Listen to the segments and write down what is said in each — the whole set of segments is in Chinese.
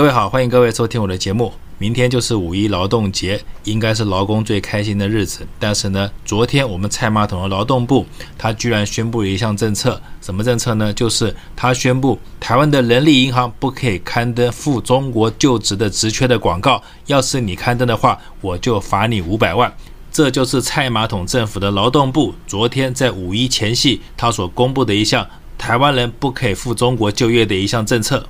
各位好，欢迎各位收听我的节目。明天就是五一劳动节，应该是劳工最开心的日子。但是呢，昨天我们蔡马桶的劳动部，他居然宣布了一项政策，什么政策呢？就是他宣布台湾的人力银行不可以刊登赴中国就职的职缺的广告，要是你刊登的话，我就罚你五百万。这就是蔡马桶政府的劳动部昨天在五一前夕，他所公布的一项台湾人不可以赴中国就业的一项政策。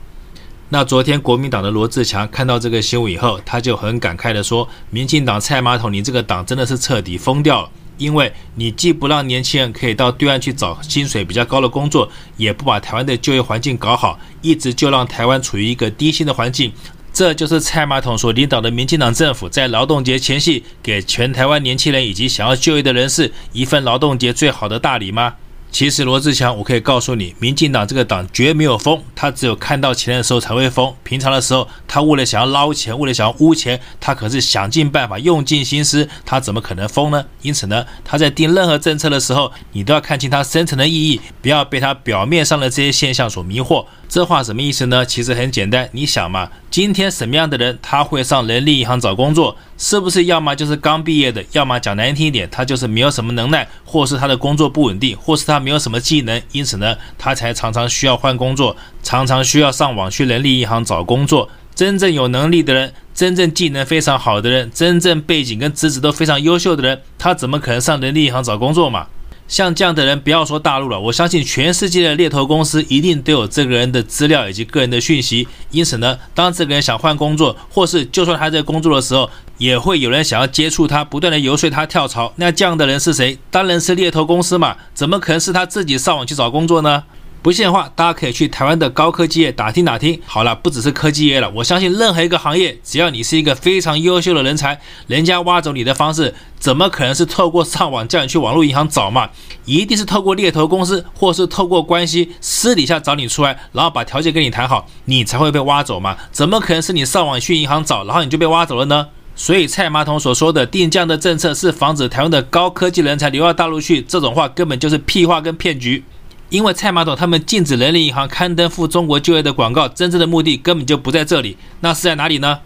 那昨天国民党的罗志强看到这个新闻以后，他就很感慨地说：“民进党蔡马桶，你这个党真的是彻底疯掉了，因为你既不让年轻人可以到对岸去找薪水比较高的工作，也不把台湾的就业环境搞好，一直就让台湾处于一个低薪的环境。这就是蔡马桶所领导的民进党政府在劳动节前夕给全台湾年轻人以及想要就业的人士一份劳动节最好的大礼吗？”其实罗志强，我可以告诉你，民进党这个党绝没有疯，他只有看到钱的时候才会疯。平常的时候，他为了想要捞钱，为了想要污钱，他可是想尽办法，用尽心思，他怎么可能疯呢？因此呢，他在定任何政策的时候，你都要看清他深层的意义，不要被他表面上的这些现象所迷惑。这话什么意思呢？其实很简单，你想嘛，今天什么样的人他会上人力银行找工作？是不是要么就是刚毕业的，要么讲难听一点，他就是没有什么能耐，或是他的工作不稳定，或是他没有什么技能，因此呢，他才常常需要换工作，常常需要上网去人力银行找工作。真正有能力的人，真正技能非常好的人，真正背景跟资质都非常优秀的人，他怎么可能上人力银行找工作嘛？像这样的人，不要说大陆了，我相信全世界的猎头公司一定都有这个人的资料以及个人的讯息。因此呢，当这个人想换工作，或是就算他在工作的时候，也会有人想要接触他，不断的游说他跳槽。那这样的人是谁？当然是猎头公司嘛，怎么可能是他自己上网去找工作呢？不信的话，大家可以去台湾的高科技业打听打听。好了，不只是科技业了，我相信任何一个行业，只要你是一个非常优秀的人才，人家挖走你的方式，怎么可能是透过上网叫你去网络银行找嘛？一定是透过猎头公司，或是透过关系私底下找你出来，然后把条件跟你谈好，你才会被挖走嘛？怎么可能是你上网去银行找，然后你就被挖走了呢？所以蔡马桶所说的定这样的政策是防止台湾的高科技人才流到大陆去，这种话根本就是屁话跟骗局。因为蔡马桶他们禁止人力银行刊登赴中国就业的广告，真正的目的根本就不在这里，那是在哪里呢？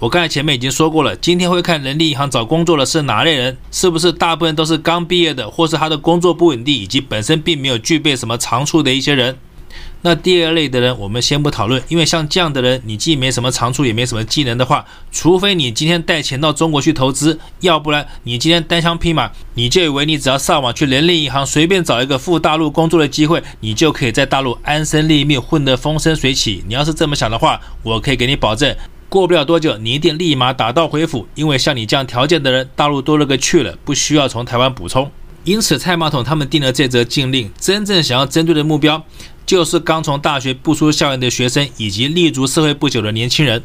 我刚才前面已经说过了，今天会看人力银行找工作的是哪类人？是不是大部分都是刚毕业的，或是他的工作不稳定，以及本身并没有具备什么长处的一些人？那第二类的人，我们先不讨论，因为像这样的人，你既没什么长处，也没什么技能的话，除非你今天带钱到中国去投资，要不然你今天单枪匹马，你就以为你只要上网去人力银行随便找一个赴大陆工作的机会，你就可以在大陆安身立命，混得风生水起。你要是这么想的话，我可以给你保证，过不了多久，你一定立马打道回府，因为像你这样条件的人，大陆多了个去了，不需要从台湾补充。因此，蔡马桶他们定了这则禁令，真正想要针对的目标。就是刚从大学步出校园的学生，以及立足社会不久的年轻人。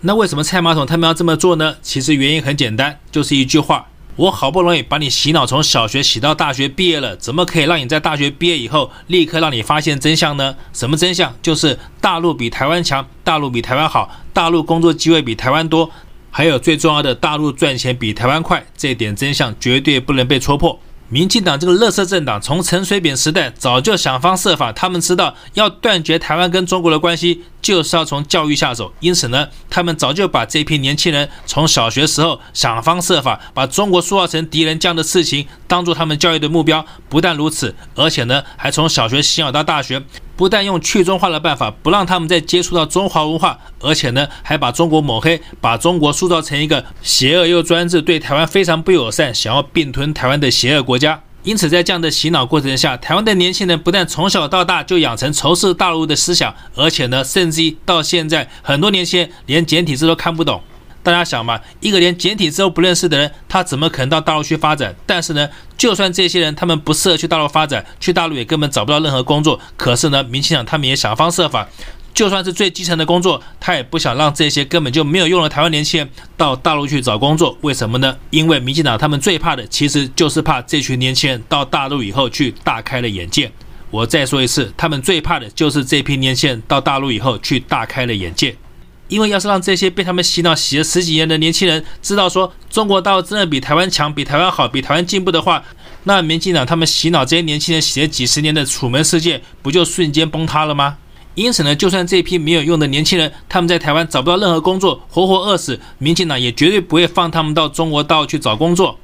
那为什么蔡马桶他们要这么做呢？其实原因很简单，就是一句话：我好不容易把你洗脑从小学洗到大学毕业了，怎么可以让你在大学毕业以后立刻让你发现真相呢？什么真相？就是大陆比台湾强，大陆比台湾好，大陆工作机会比台湾多，还有最重要的，大陆赚钱比台湾快。这点真相绝对不能被戳破。民进党这个乐色政党，从陈水扁时代早就想方设法，他们知道要断绝台湾跟中国的关系，就是要从教育下手。因此呢，他们早就把这批年轻人从小学时候想方设法把中国塑造成敌人这样的事情，当做他们教育的目标。不但如此，而且呢，还从小学洗脑到大学。不但用去中化的办法不让他们再接触到中华文化，而且呢，还把中国抹黑，把中国塑造成一个邪恶又专制、对台湾非常不友善、想要并吞台湾的邪恶国家。因此，在这样的洗脑过程下，台湾的年轻人不但从小到大就养成仇视大陆的思想，而且呢，甚至于到现在，很多年轻人连简体字都看不懂。大家想嘛，一个连简体字都不认识的人，他怎么可能到大陆去发展？但是呢，就算这些人他们不适合去大陆发展，去大陆也根本找不到任何工作。可是呢，民进党他们也想方设法，就算是最基层的工作，他也不想让这些根本就没有用的台湾年轻人到大陆去找工作。为什么呢？因为民进党他们最怕的，其实就是怕这群年轻人到大陆以后去大开了眼界。我再说一次，他们最怕的就是这批年轻人到大陆以后去大开了眼界。因为要是让这些被他们洗脑洗了十几年的年轻人知道说中国大陆真的比台湾强、比台湾好、比台湾进步的话，那民进党他们洗脑这些年轻人洗了几十年的楚门世界不就瞬间崩塌了吗？因此呢，就算这批没有用的年轻人，他们在台湾找不到任何工作，活活饿死，民进党也绝对不会放他们到中国大陆去找工作。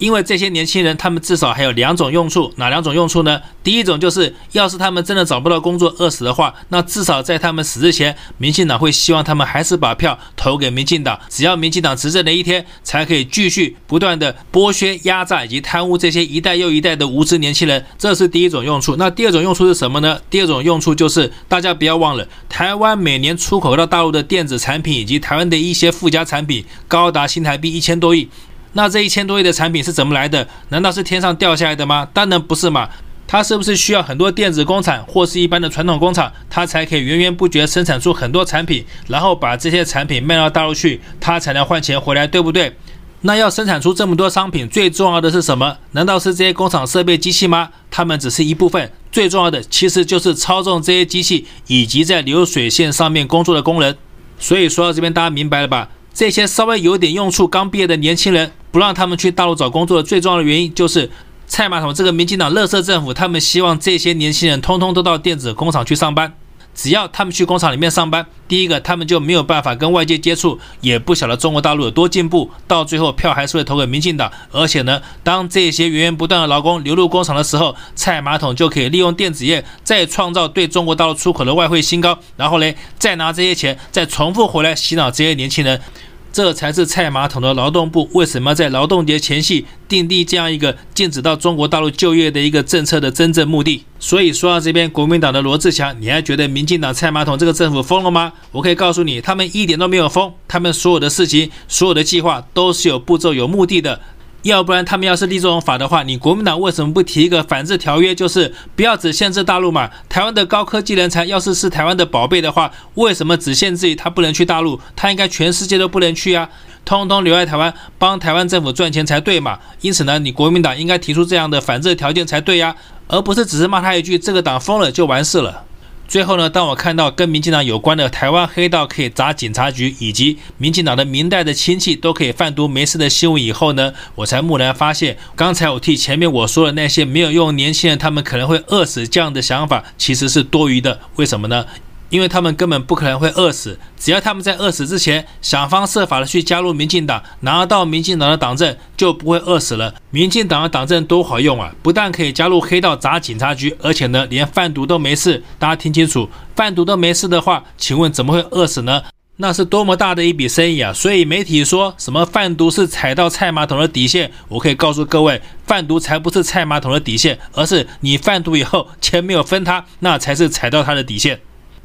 因为这些年轻人，他们至少还有两种用处，哪两种用处呢？第一种就是，要是他们真的找不到工作饿死的话，那至少在他们死之前，民进党会希望他们还是把票投给民进党。只要民进党执政的一天，才可以继续不断的剥削、压榨以及贪污这些一代又一代的无知年轻人。这是第一种用处。那第二种用处是什么呢？第二种用处就是，大家不要忘了，台湾每年出口到大陆的电子产品以及台湾的一些附加产品，高达新台币一千多亿。那这一千多亿的产品是怎么来的？难道是天上掉下来的吗？当然不是嘛！它是不是需要很多电子工厂或是一般的传统工厂，它才可以源源不绝生产出很多产品，然后把这些产品卖到大陆去，它才能换钱回来，对不对？那要生产出这么多商品，最重要的是什么？难道是这些工厂设备机器吗？它们只是一部分，最重要的其实就是操纵这些机器以及在流水线上面工作的工人。所以说到这边，大家明白了吧？这些稍微有点用处、刚毕业的年轻人，不让他们去大陆找工作的最重要的原因，就是蔡马桶这个民进党乐色政府，他们希望这些年轻人通通都到电子工厂去上班。只要他们去工厂里面上班，第一个他们就没有办法跟外界接触，也不晓得中国大陆有多进步，到最后票还是会投给民进党。而且呢，当这些源源不断的劳工流入工厂的时候，蔡马桶就可以利用电子业再创造对中国大陆出口的外汇新高，然后嘞，再拿这些钱再重复回来洗脑这些年轻人。这才是菜马桶的劳动部为什么在劳动节前夕订立这样一个禁止到中国大陆就业的一个政策的真正目的。所以说到这边，国民党的罗志祥，你还觉得民进党菜马桶这个政府疯了吗？我可以告诉你，他们一点都没有疯，他们所有的事情、所有的计划都是有步骤、有目的的。要不然他们要是立这种法的话，你国民党为什么不提一个反制条约？就是不要只限制大陆嘛。台湾的高科技人才要是是台湾的宝贝的话，为什么只限制于他不能去大陆？他应该全世界都不能去啊，通通留在台湾帮台湾政府赚钱才对嘛。因此呢，你国民党应该提出这样的反制条件才对呀，而不是只是骂他一句“这个党疯了”就完事了。最后呢，当我看到跟民进党有关的台湾黑道可以砸警察局，以及民进党的明代的亲戚都可以贩毒没事的新闻以后呢，我才蓦然发现，刚才我替前面我说的那些没有用年轻人，他们可能会饿死这样的想法，其实是多余的。为什么呢？因为他们根本不可能会饿死，只要他们在饿死之前想方设法的去加入民进党，拿到民进党的党证，就不会饿死了。民进党的党证多好用啊！不但可以加入黑道砸警察局，而且呢，连贩毒都没事。大家听清楚，贩毒都没事的话，请问怎么会饿死呢？那是多么大的一笔生意啊！所以媒体说什么贩毒是踩到菜马桶的底线，我可以告诉各位，贩毒才不是菜马桶的底线，而是你贩毒以后钱没有分他，那才是踩到他的底线。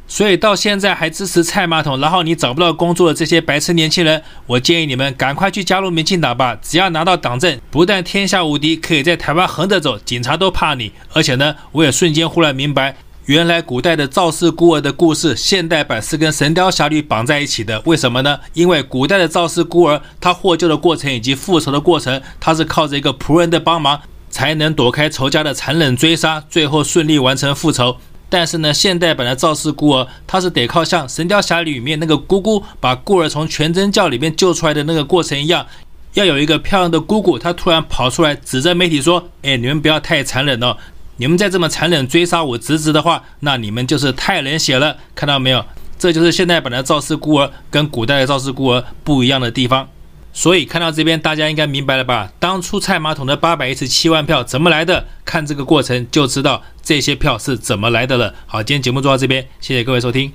所以到现在还支持蔡马桶，然后你找不到工作的这些白痴年轻人，我建议你们赶快去加入民进党吧。只要拿到党证，不但天下无敌，可以在台湾横着走，警察都怕你。而且呢，我也瞬间忽然明白，原来古代的赵氏孤儿的故事，现代版是跟《神雕侠侣》绑在一起的。为什么呢？因为古代的赵氏孤儿，他获救的过程以及复仇的过程，他是靠着一个仆人的帮忙，才能躲开仇家的残忍追杀，最后顺利完成复仇。但是呢，现代版的赵氏孤儿，他是得靠像《神雕侠侣》里面那个姑姑把孤儿从全真教里面救出来的那个过程一样，要有一个漂亮的姑姑，她突然跑出来指着媒体说：“哎，你们不要太残忍哦，你们再这么残忍追杀我侄子的话，那你们就是太冷血了。”看到没有？这就是现代版的赵氏孤儿跟古代的赵氏孤儿不一样的地方。所以看到这边，大家应该明白了吧？当初蔡马桶的八百一十七万票怎么来的？看这个过程就知道这些票是怎么来的了。好，今天节目做到这边，谢谢各位收听。